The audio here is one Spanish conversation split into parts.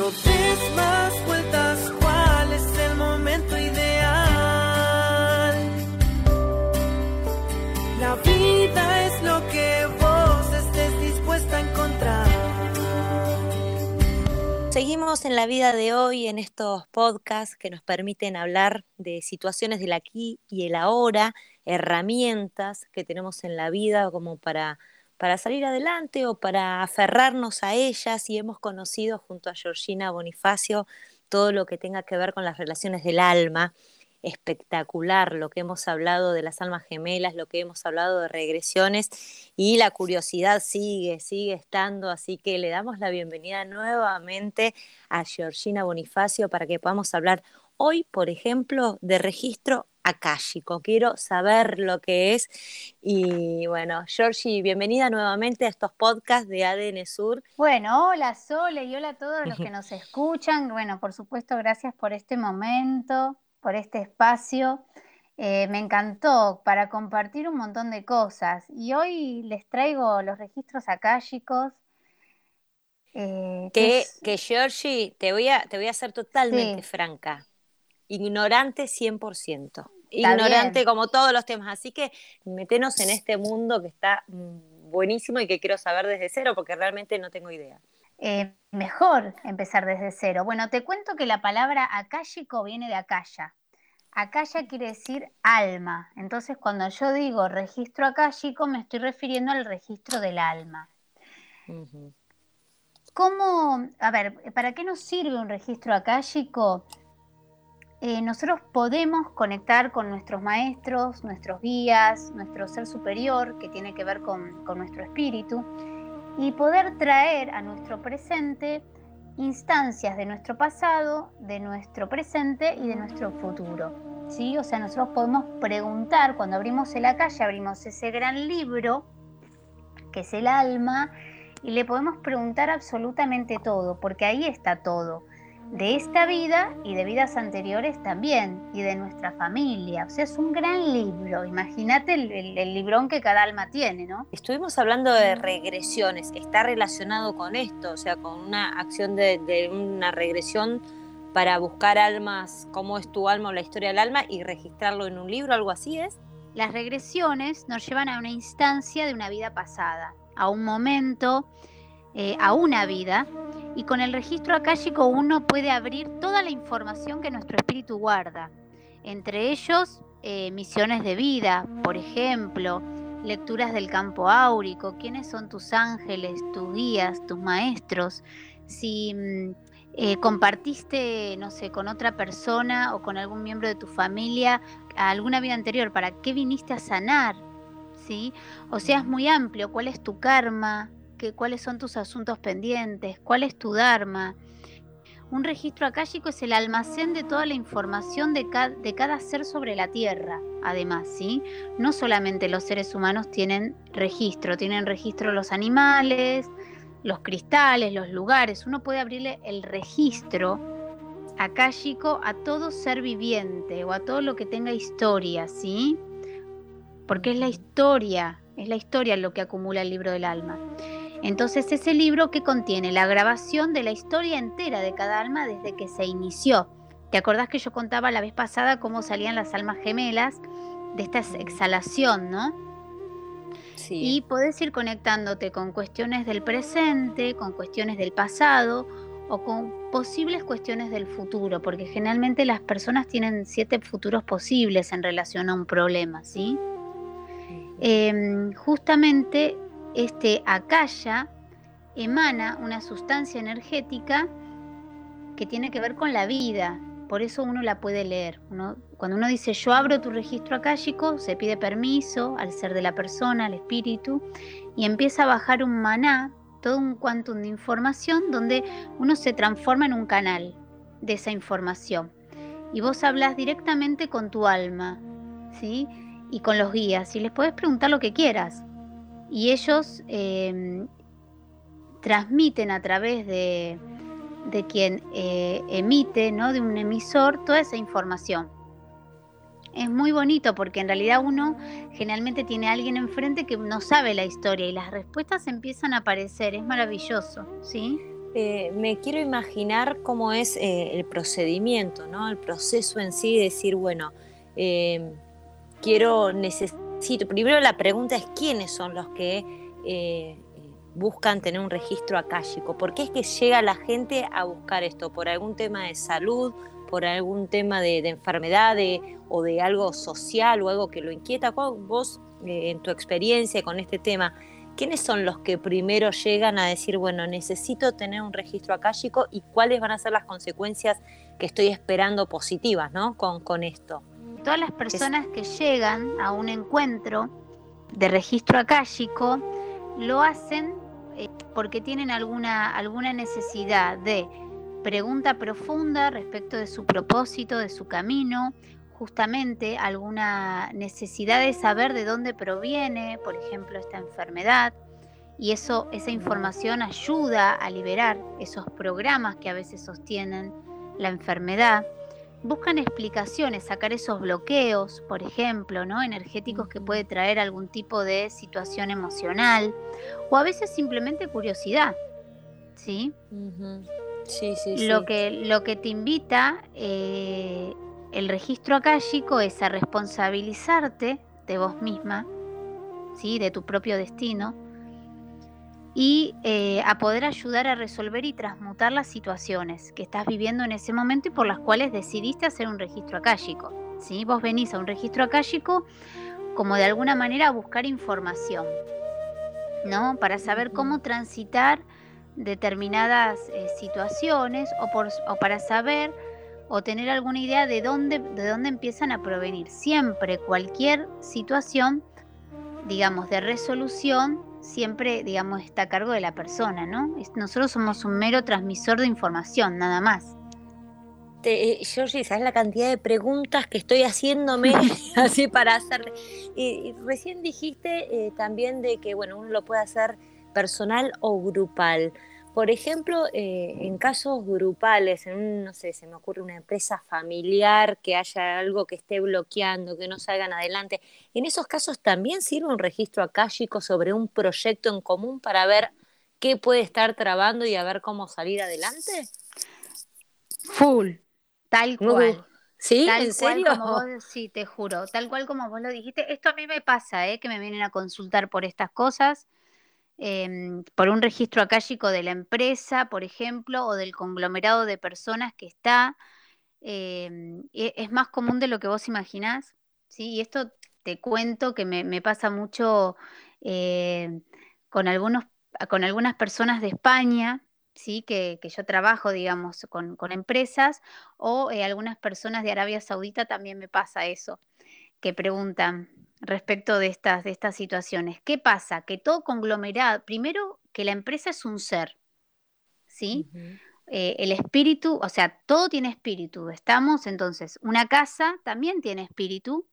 No des más vueltas, ¿cuál es el momento ideal? La vida es lo que vos estés dispuesta a encontrar. Seguimos en la vida de hoy en estos podcasts que nos permiten hablar de situaciones del aquí y el ahora, herramientas que tenemos en la vida como para para salir adelante o para aferrarnos a ellas y hemos conocido junto a Georgina Bonifacio todo lo que tenga que ver con las relaciones del alma. Espectacular lo que hemos hablado de las almas gemelas, lo que hemos hablado de regresiones y la curiosidad sigue, sigue estando, así que le damos la bienvenida nuevamente a Georgina Bonifacio para que podamos hablar hoy, por ejemplo, de registro akáshico. Quiero saber lo que es. Y bueno, Georgie, bienvenida nuevamente a estos podcasts de ADN Sur. Bueno, hola Sole y hola a todos los que nos escuchan. Bueno, por supuesto, gracias por este momento, por este espacio. Eh, me encantó para compartir un montón de cosas. Y hoy les traigo los registros akáshicos. Eh, que, que, Georgie, te voy a, te voy a ser totalmente franca ignorante 100%. ignorante como todos los temas. Así que metenos en este mundo que está mm, buenísimo y que quiero saber desde cero porque realmente no tengo idea. Eh, mejor empezar desde cero. Bueno, te cuento que la palabra akáshico viene de akaya. Akaya quiere decir alma. Entonces, cuando yo digo registro akáshico, me estoy refiriendo al registro del alma. ¿Cómo, a ver, para qué nos sirve un registro akáshico? Eh, nosotros podemos conectar con nuestros maestros, nuestros guías, nuestro ser superior, que tiene que ver con, nuestro espíritu, y poder traer a nuestro presente instancias de nuestro pasado, de nuestro presente y de nuestro futuro. ¿sí? O sea, nosotros podemos preguntar, cuando abrimos la calle, abrimos ese gran libro, que es el alma, y le podemos preguntar absolutamente todo, porque ahí está todo de esta vida y de vidas anteriores también, y de nuestra familia. O sea, es un gran libro. Imagínate el, librón que cada alma tiene, ¿no? Estuvimos hablando de regresiones, está relacionado con esto, o sea, con una acción de, una regresión para buscar almas, cómo es tu alma o la historia del alma, y registrarlo en un libro, algo así es. Las regresiones nos llevan a una instancia de una vida pasada, a un momento, eh, a una vida y con el registro akáshico uno puede abrir toda la información que nuestro espíritu guarda, entre ellos eh, misiones de vida, por ejemplo, lecturas del campo áurico, quiénes son tus ángeles, tus guías, tus maestros, si mm, eh, compartiste, no sé, con otra persona o con algún miembro de tu familia alguna vida anterior, ¿para qué viniste a sanar? ¿Sí? O sea, es muy amplio, ¿cuál es tu karma? Cuáles son tus asuntos pendientes, cuál es tu Dharma. Un registro akáshico es el almacén de toda la información de, de cada ser sobre la Tierra, además, ¿sí? No solamente los seres humanos tienen registro, tienen registro los animales, los cristales, los lugares. Uno puede abrirle el registro akáshico a todo ser viviente o a todo lo que tenga historia, ¿sí? Porque es la historia, es la historia lo que acumula el libro del alma. Entonces ese libro que contiene la grabación de la historia entera de cada alma desde que se inició. ¿Te acordás que yo contaba la vez pasada cómo salían las almas gemelas de esta exhalación, no? Sí. Y podés ir conectándote con cuestiones del presente, con cuestiones del pasado o con posibles cuestiones del futuro, porque generalmente las personas tienen siete futuros posibles en relación a un problema, ¿sí? Em, justamente este akaya emana una sustancia energética que tiene que ver con la vida. Por eso uno la puede leer. cuando uno dice yo abro tu registro akáshico, se pide permiso al ser de la persona, al espíritu, y empieza a bajar un maná, todo un quantum de información donde uno se transforma en un canal de esa información. Y vos hablas directamente con tu alma, ¿sí? Y con los guías, y les puedes preguntar lo que quieras y ellos em, transmiten a través de, quien eh, emite, ¿no? de un emisor, toda esa información. Es muy bonito porque en realidad uno generalmente tiene a alguien enfrente que no sabe la historia y las respuestas empiezan a aparecer, es maravilloso, ¿sí? eh, me quiero imaginar cómo es eh, el procedimiento, ¿no? El proceso en sí, decir, bueno, eh, quiero, necesito. Primero la pregunta es quiénes son los que buscan tener un registro acálico. ¿Por qué es que llega la gente a buscar esto? ¿Por algún tema de salud? ¿Por algún tema de, enfermedad o de algo social o algo que lo inquieta? Vos, en tu experiencia con este tema, ¿quiénes son los que primero llegan a decir, bueno, necesito tener un registro acálico y cuáles van a ser las consecuencias que estoy esperando positivas ¿no? con, con esto? Todas las personas que llegan a un encuentro de registro acálico lo hacen eh, porque tienen alguna, alguna necesidad de pregunta profunda respecto de su propósito, de su camino, justamente alguna necesidad de saber de dónde proviene, por ejemplo, esta enfermedad, y eso, esa información ayuda a liberar esos programas que a veces sostienen la enfermedad. Buscan explicaciones, sacar esos bloqueos, por ejemplo, ¿no? energéticos que puede traer algún tipo de situación emocional, o a veces simplemente curiosidad. ¿Sí? Sí, sí, lo Que, lo que te invita eh, el registro akáshico es a responsabilizarte de vos misma, ¿sí? de tu propio destino, y eh, a poder ayudar a resolver y transmutar las situaciones que estás viviendo en ese momento y por las cuales decidiste hacer un registro akáshico. ¿sí? Vos venís a un registro akáshico como de alguna manera a buscar información, ¿no? Para saber cómo transitar determinadas eh, situaciones o, por, o para saber o tener alguna idea de dónde, de dónde empiezan a provenir. Siempre cualquier situación, digamos, de resolución, siempre, digamos, está a cargo de la persona, ¿no? Nosotros somos un mero transmisor de información, nada más. Te, eh, Georgie, ¿sabes la cantidad de preguntas que estoy haciéndome así para hacerle? Y, recién dijiste eh, también de que, bueno, uno lo puede hacer personal o grupal. Por ejemplo, eh, en casos grupales, en no sé, se me ocurre una empresa familiar que haya algo que esté bloqueando, que no salgan adelante, en esos casos también sirve un registro acálico sobre un proyecto en común para ver qué puede estar trabando y a ver cómo salir adelante. Full, tal cual. ¿Sí? ¿En serio? sí, te juro, tal cual como vos lo dijiste. Esto a mí me pasa, ¿eh? que me vienen a consultar por estas cosas Em, por un registro acálico de la empresa, por ejemplo, o del conglomerado de personas que está. Em, e, es más común de lo que vos imaginás, ¿sí? Y esto te cuento que me, pasa mucho eh, con, algunos, con algunas personas de España, ¿sí? Que, yo trabajo, digamos, con, empresas, o eh, algunas personas de Arabia Saudita también me pasa eso, que preguntan, respecto de estas, de estas situaciones. ¿Qué pasa? Que todo conglomerado, primero que la empresa es un ser, ¿sí? Eh, el espíritu, o sea, todo tiene espíritu. Estamos entonces, una casa también tiene espíritu,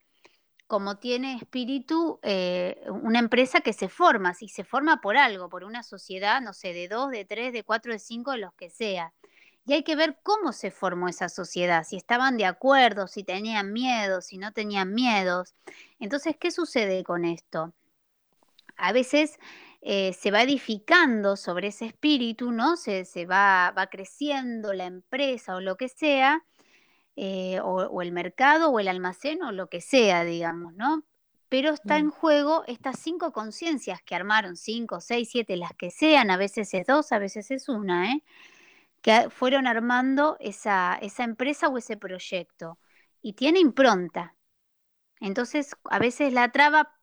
como tiene espíritu eh, una empresa que se forma, si se forma por algo, por una sociedad, no sé, de dos, de tres, de cuatro, de cinco, de los que sea. Y hay que ver cómo se formó esa sociedad, si estaban de acuerdo, si tenían miedo, si no tenían miedos. Entonces, ¿qué sucede con esto? A veces eh, se va edificando sobre ese espíritu, ¿no? Se, va, va, creciendo la empresa o lo que sea, eh, o, el mercado o el almacén o lo que sea, digamos, ¿no? Pero está en mm. juego estas cinco conciencias que armaron, cinco, seis, siete, las que sean, a veces es dos, a veces es una, ¿eh? Que fueron armando esa, esa empresa o ese proyecto. Y tiene impronta. Entonces, a veces la traba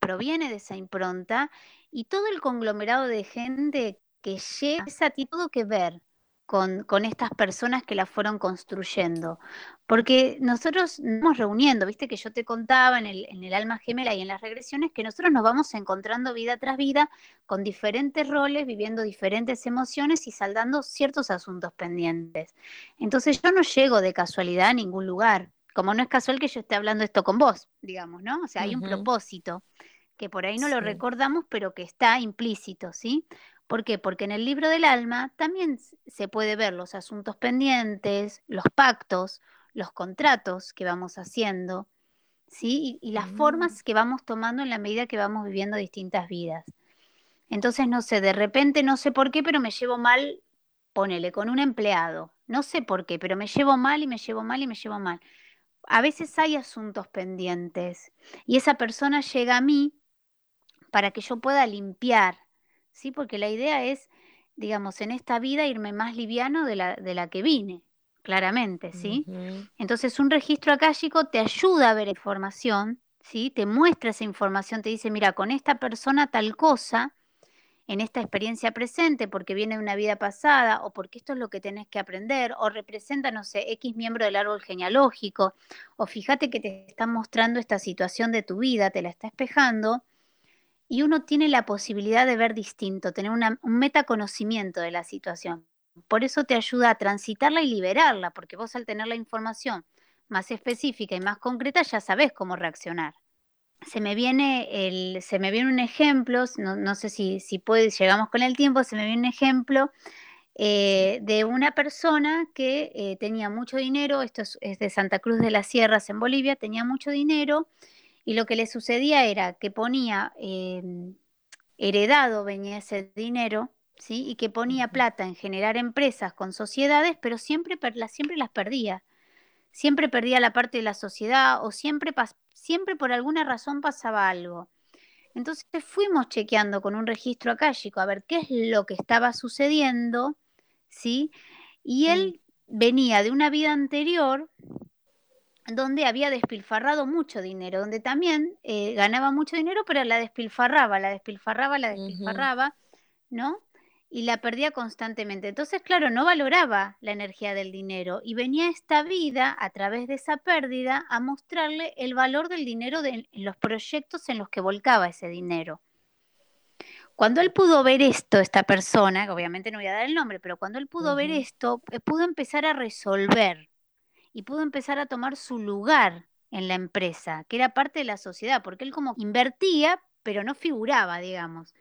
proviene de esa impronta y todo el conglomerado de gente que llega a ti todo que ver con, con, estas personas que la fueron construyendo. Porque nosotros nos vamos reuniendo, viste que yo te contaba en el, en el alma gemela y en las regresiones que nosotros nos vamos encontrando vida tras vida con diferentes roles, viviendo diferentes emociones y saldando ciertos asuntos pendientes. Entonces yo no llego de casualidad a ningún lugar, como no es casual que yo esté hablando esto con vos, digamos, ¿no? O sea, hay un propósito que por ahí no lo recordamos, pero que está implícito, ¿sí? ¿Por qué? Porque en el libro del alma también se puede ver los asuntos pendientes, los pactos, los contratos que vamos haciendo, ¿sí? Y, las mm. formas que vamos tomando en la medida que vamos viviendo distintas vidas. Entonces, no sé, de repente no sé por qué, pero me llevo mal ponele, con un empleado, no sé por qué, pero me llevo mal y me llevo mal y me llevo mal. A veces hay asuntos pendientes y esa persona llega a mí para que yo pueda limpiar, ¿sí? Porque la idea es, digamos, en esta vida irme más liviano de la, de la que vine, claramente, ¿sí? Entonces un registro acálico te ayuda a ver información, ¿sí? Te muestra esa información, te dice, mira, con esta persona tal cosa, en esta experiencia presente porque viene de una vida pasada o porque esto es lo que tenés que aprender o representa, no sé, X miembro del árbol genealógico o fíjate que te está mostrando esta situación de tu vida, te la está espejando y uno tiene la posibilidad de ver distinto, tener un metaconocimiento de la situación. Por eso te ayuda a transitarla y liberarla, porque vos al tener la información más específica y más concreta ya sabés cómo reaccionar se me viene el, se me viene un ejemplo, no, sé si, si puede, llegamos con el tiempo, se me viene un ejemplo eh, de una persona que eh, tenía mucho dinero, esto es, de Santa Cruz de las Sierras en Bolivia, tenía mucho dinero y lo que le sucedía era que ponía em, heredado, venía ese dinero, ¿sí? y que ponía plata en generar empresas con sociedades, pero siempre, siempre las perdía siempre perdía la parte de la sociedad o siempre, siempre por alguna razón pasaba algo. Entonces fuimos chequeando con un registro acálico a ver qué es lo que estaba sucediendo, ¿sí? Y él venía de una vida anterior donde había despilfarrado mucho dinero, donde también eh, ganaba mucho dinero, pero la despilfarraba, la despilfarraba, la despilfarraba, ¿no? y la perdía constantemente. Entonces, claro, no valoraba la energía del dinero y venía esta vida a través de esa pérdida a mostrarle el valor del dinero de, en los proyectos en los que volcaba ese dinero. Cuando él pudo ver esto, esta persona, obviamente no voy a dar el nombre, pero cuando él pudo ver esto, eh, pudo empezar a resolver y pudo empezar a tomar su lugar en la empresa, que era parte de la sociedad, porque él como invertía, pero no figuraba, digamos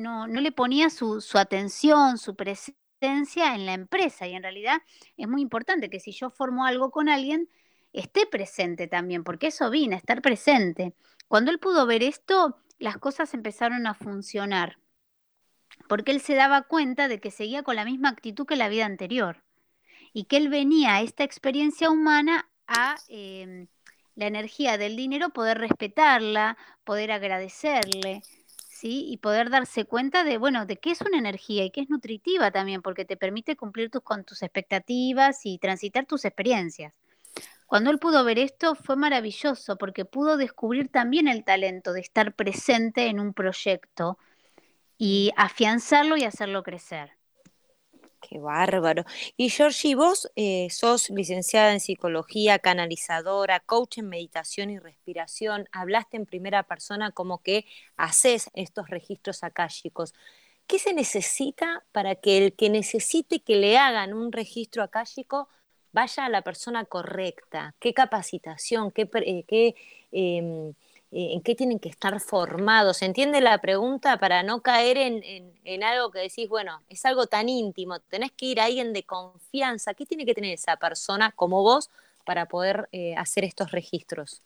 no, no le ponía su, su atención, su presencia en la empresa. Y en realidad es muy importante que si yo formo algo con alguien, esté presente también, porque eso vine, estar presente. Cuando él pudo ver esto, las cosas empezaron a funcionar, porque él se daba cuenta de que seguía con la misma actitud que la vida anterior y que él venía a esta experiencia humana a em, la energía del dinero, poder respetarla, poder agradecerle, y poder darse cuenta de, bueno, de qué es una energía y qué es nutritiva también, porque te permite cumplir tus, con tus expectativas y transitar tus experiencias. Cuando él pudo ver esto fue maravilloso porque pudo descubrir también el talento de estar presente en un proyecto y afianzarlo y hacerlo crecer. Qué bárbaro. Y Georgie, vos eh, sos licenciada en psicología, canalizadora, coach en meditación y respiración. Hablaste en primera persona como que haces estos registros akáshicos. ¿Qué se necesita para que el que necesite que le hagan un registro akáshico vaya a la persona correcta? ¿Qué capacitación? ¿Qué, eh, qué em, en qué tienen que estar formados. ¿Entiende la pregunta? Para no caer en, algo que decís, bueno, es algo tan íntimo, tenés que ir a alguien de confianza. ¿Qué tiene que tener esa persona como vos para poder eh, hacer estos registros?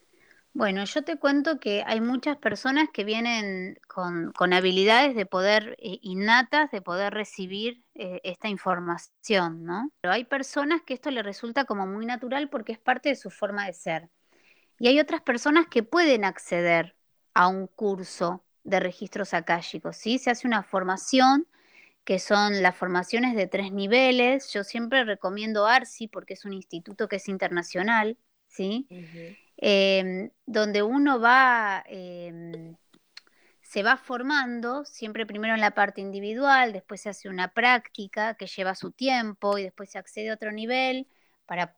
Bueno, yo te cuento que hay muchas personas que vienen con, habilidades de poder eh, innatas, de poder recibir esta información, ¿no? Pero hay personas que esto le resulta como muy natural porque es parte de su forma de ser. Y hay otras personas que pueden acceder a un curso de registros akáshicos, ¿sí? Se hace una formación que son las formaciones de tres niveles. Yo siempre recomiendo ARSI porque es un instituto que es internacional, ¿sí? Em, donde uno va, em, se va formando, siempre primero en la parte individual, después se hace una práctica que lleva su tiempo y después se accede a otro nivel para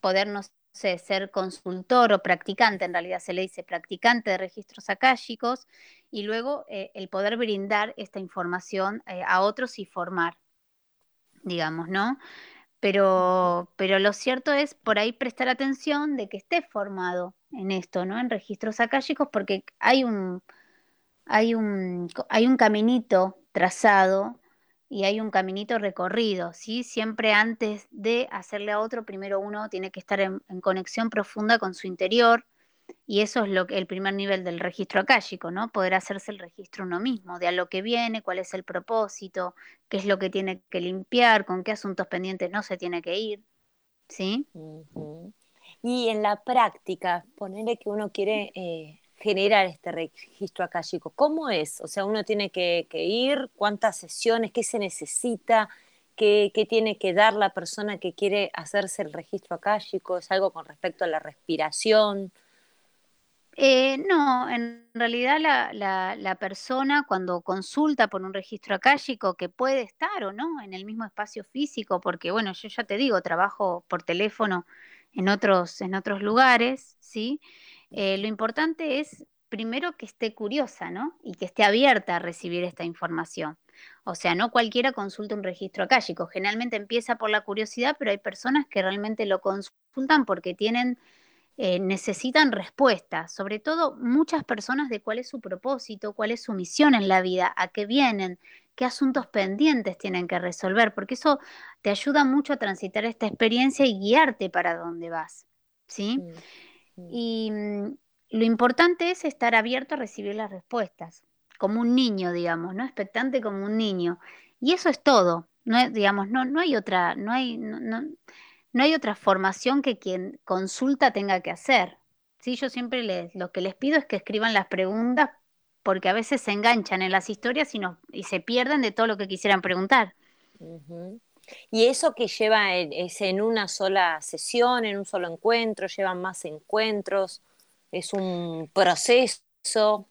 podernos ser consultor o practicante, en realidad se le dice practicante de registros akáshicos, y luego eh, el poder brindar esta información eh, a otros y formar, digamos, ¿no? Pero, pero lo cierto es por ahí prestar atención de que esté formado en esto, ¿no? En registros akáshicos, porque hay un, hay un, hay un caminito trazado y hay un caminito recorrido, ¿sí? Siempre antes de hacerle a otro, primero uno tiene que estar en, conexión profunda con su interior, Y eso es lo que, el primer nivel del registro akáshico, ¿no? Poder hacerse el registro uno mismo, de a lo que viene, cuál es el propósito, qué es lo que tiene que limpiar, con qué asuntos pendientes no se tiene que ir. ¿Sí? Y en la práctica, ponerle que uno quiere eh, generar este registro akáshico, ¿cómo es? O sea, uno tiene que, ir, cuántas sesiones, qué se necesita, qué, tiene que dar la persona que quiere hacerse el registro akáshico, es algo con respecto a la respiración. Eh, no, en realidad la, persona cuando consulta por un registro akáshico que puede estar o no en el mismo espacio físico, porque bueno, yo ya te digo, trabajo por teléfono en otros, en otros lugares, ¿sí? Eh, lo importante es primero que esté curiosa, ¿no? Y que esté abierta a recibir esta información. O sea, no cualquiera consulta un registro akáshico. Generalmente empieza por la curiosidad, pero hay personas que realmente lo consultan porque tienen eh, necesitan respuestas, sobre todo muchas personas de cuál es su propósito, cuál es su misión en la vida, a qué vienen, qué asuntos pendientes tienen que resolver, porque eso te ayuda mucho a transitar esta experiencia y guiarte para dónde vas. ¿sí? Y mm, lo importante es estar abierto a recibir las respuestas, como un niño, digamos, ¿no? Expectante como un niño. Y eso es todo. No, digamos, no, no hay otra, no hay, no hay otra formación que quien consulta tenga que hacer. ¿sí? Yo siempre les, lo que les pido es que escriban las preguntas porque a veces se enganchan en las historias y, y se pierden de todo lo que quisieran preguntar. ¿Y eso que lleva es en una sola sesión, en un solo encuentro? ¿Llevan más encuentros? ¿Es un proceso?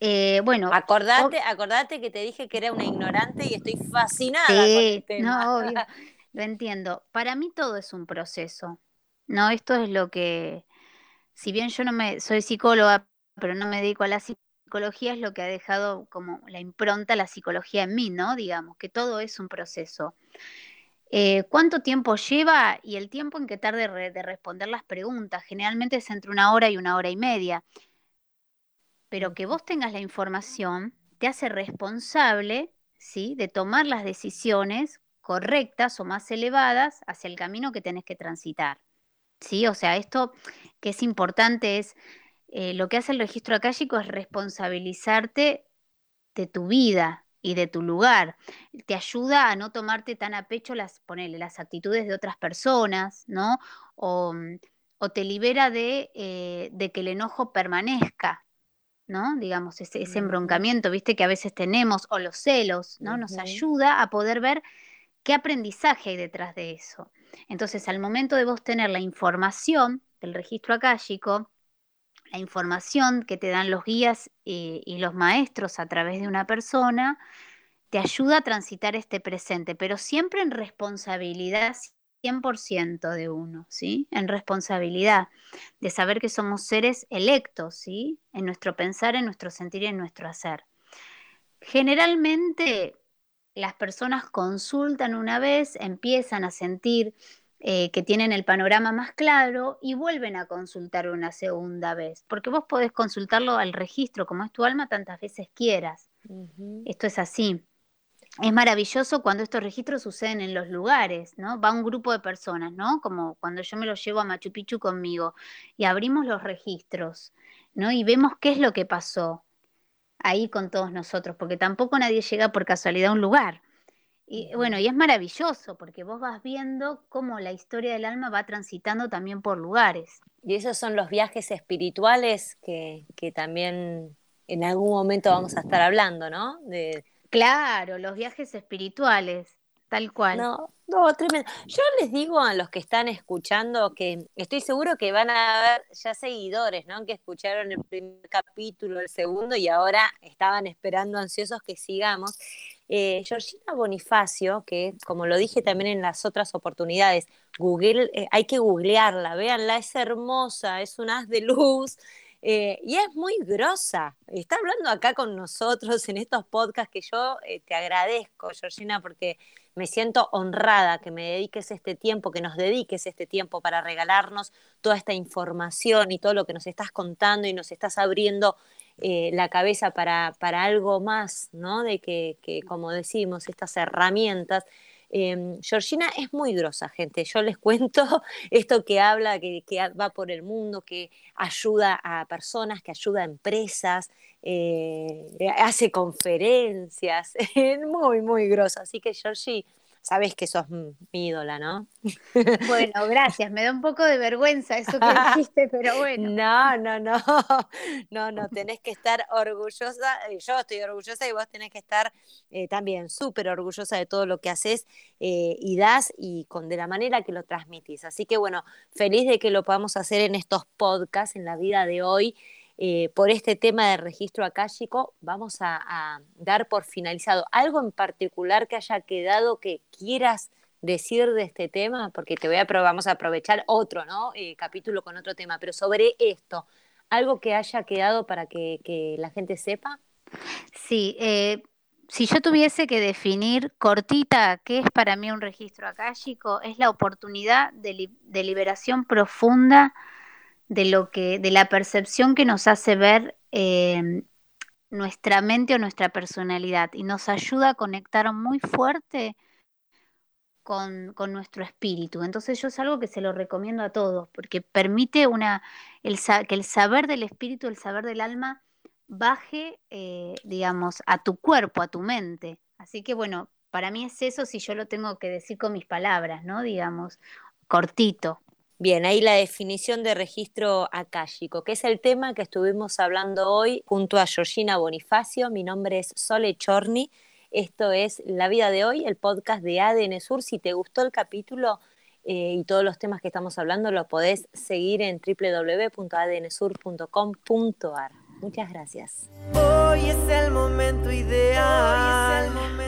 Eh, bueno, acordate, acordate que te dije que era una ignorante y estoy fascinada con el tema. No, obvio. Lo entiendo. Para mí todo es un proceso. No, esto es lo que, si bien yo no me soy psicóloga, pero no me dedico a la psicología, es lo que ha dejado como la impronta la psicología en mí, ¿no? Digamos, que todo es un proceso. Eh, ¿Cuánto tiempo lleva? Y el tiempo en que tarde de responder las preguntas. Generalmente es entre una hora y una hora y media. Pero que vos tengas la información te hace responsable, ¿sí? De tomar las decisiones correctas o más elevadas hacia el camino que tenés que transitar. ¿Sí? O sea, esto que es importante es, eh, lo que hace el registro acálico es responsabilizarte de tu vida y de tu lugar. Te ayuda a no tomarte tan a pecho las, ponele, las actitudes de otras personas, ¿no? O, te libera de, eh, de, que el enojo permanezca, ¿no? Digamos, ese, embroncamiento, viste, que a veces tenemos, o los celos, ¿no? Nos ayuda a poder ver ¿Qué aprendizaje hay detrás de eso? Entonces, al momento de vos tener la información del registro akáshico, la información que te dan los guías y, y los maestros a través de una persona, te ayuda a transitar este presente, pero siempre en responsabilidad 100% de uno, ¿sí? En responsabilidad de saber que somos seres electos, ¿sí? En nuestro pensar, en nuestro sentir y en nuestro hacer. Generalmente las personas consultan una vez, empiezan a sentir eh, que tienen el panorama más claro y vuelven a consultar una segunda vez, porque vos podés consultarlo al registro, como es tu alma, tantas veces quieras. Esto es así. Es maravilloso cuando estos registros suceden en los lugares, ¿no? Va un grupo de personas, ¿no? Como cuando yo me lo llevo a Machu Picchu conmigo y abrimos los registros, ¿no? Y vemos qué es lo que pasó ahí con todos nosotros, porque tampoco nadie llega por casualidad a un lugar. Y bueno, y es maravilloso porque vos vas viendo cómo la historia del alma va transitando también por lugares. Y esos son los viajes espirituales que, que también en algún momento vamos a estar hablando, ¿no? De... Claro, los viajes espirituales. Tal cual. No, no, tremendo. Yo les digo a los que están escuchando que estoy seguro que van a haber ya seguidores, ¿no? Que escucharon el primer capítulo, el segundo y ahora estaban esperando ansiosos que sigamos. Eh, Georgina Bonifacio, que como lo dije también en las otras oportunidades, Google, eh, hay que googlearla, véanla, es hermosa, es un haz de luz, eh, y es muy grosa. Está hablando acá con nosotros en estos podcasts que yo eh, te agradezco, Georgina, porque me siento honrada que me dediques este tiempo, que nos dediques este tiempo para regalarnos toda esta información y todo lo que nos estás contando y nos estás abriendo eh, la cabeza para, para, algo más, ¿no? De que, que, como decimos, estas herramientas Em, Georgina es muy grosa, gente. Yo les cuento esto que habla, que, va por el mundo, que ayuda a personas, que ayuda a empresas, eh, hace conferencias. Muy, muy grosa. Así que, Georgie, sabes que sos mi ídola, ¿no? Bueno, gracias. Me da un poco de vergüenza eso que dijiste, pero bueno. No, no, no. No, no, tenés que estar orgullosa. Eh, yo estoy orgullosa y vos tenés que estar eh, también súper orgullosa de todo lo que haces eh, y das y con de la manera que lo transmitís. Así que bueno, feliz de que lo podamos hacer en estos podcasts, en la vida de hoy. Eh, por este tema de registro akáshico, vamos a, dar por finalizado. ¿Algo en particular que haya quedado que quieras decir de este tema? Porque te voy a vamos a aprovechar otro ¿no? Eh, capítulo con otro tema, pero sobre esto, ¿algo que haya quedado para que, la gente sepa? Sí, eh, si yo tuviese que definir cortita qué es para mí un registro akáshico, es la oportunidad de, de liberación profunda de lo que, de la percepción que nos hace ver em, nuestra mente o nuestra personalidad y nos ayuda a conectar muy fuerte con, nuestro espíritu. Entonces yo es algo que se lo recomiendo a todos, porque permite una, el, que el saber del espíritu, el saber del alma, baje, eh, digamos, a tu cuerpo, a tu mente. Así que bueno, para mí es eso si yo lo tengo que decir con mis palabras, ¿no? Digamos, cortito. Bien, ahí la definición de registro akáshico, que es el tema que estuvimos hablando hoy junto a Georgina Bonifacio. Mi nombre es Sole Chorni. Esto es La Vida de Hoy, el podcast de ADN Sur. Si te gustó el capítulo eh, y todos los temas que estamos hablando, lo podés seguir en www.adnsur.com.ar. Muchas gracias. Hoy es el momento ideal. Hoy es el momento